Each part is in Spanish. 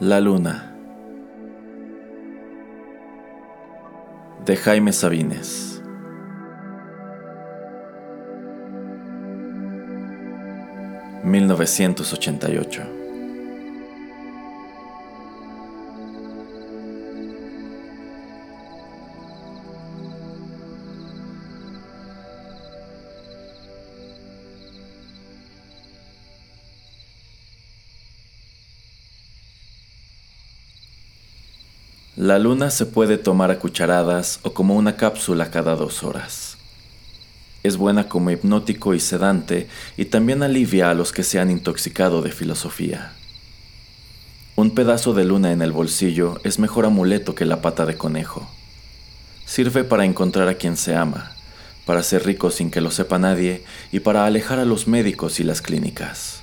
La Luna. De Jaime Sabines. (1988) La luna se puede tomar a cucharadas o como una cápsula cada dos horas. Es buena como hipnótico y sedante y también alivia a los que se han intoxicado de filosofía. Un pedazo de luna en el bolsillo es mejor amuleto que la pata de conejo. Sirve para encontrar a quien se ama, para ser rico sin que lo sepa nadie y para alejar a los médicos y las clínicas.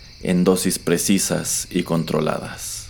en dosis precisas y controladas.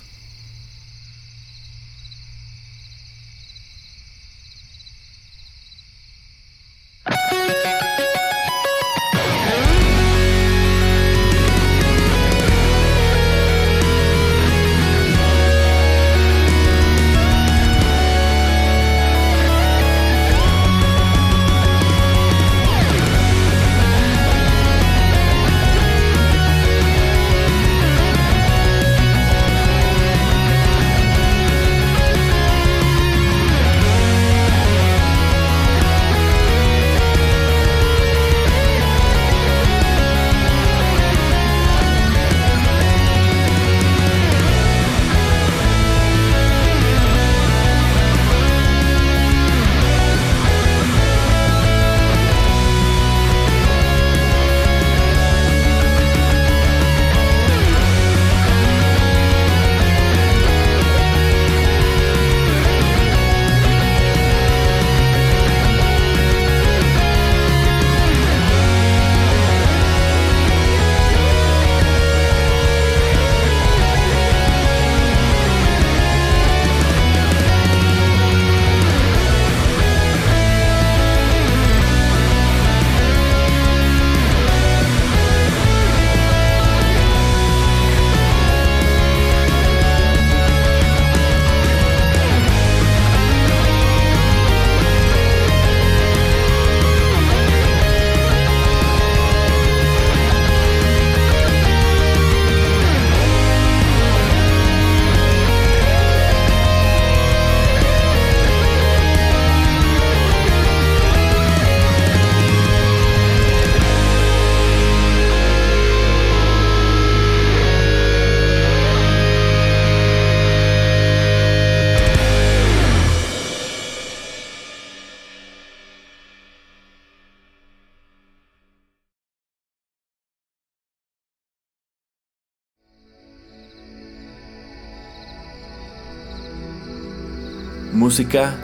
Música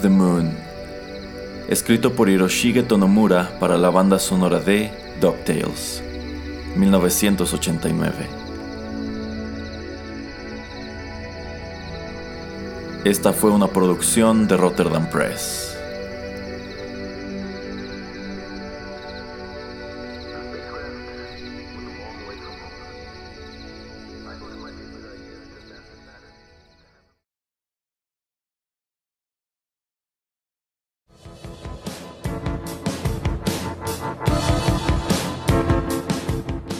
The Moon. Escrito por Hiroshige Tonomura para la banda sonora de DuckTales. 1989. Esta fue una producción de Rotterdam Press.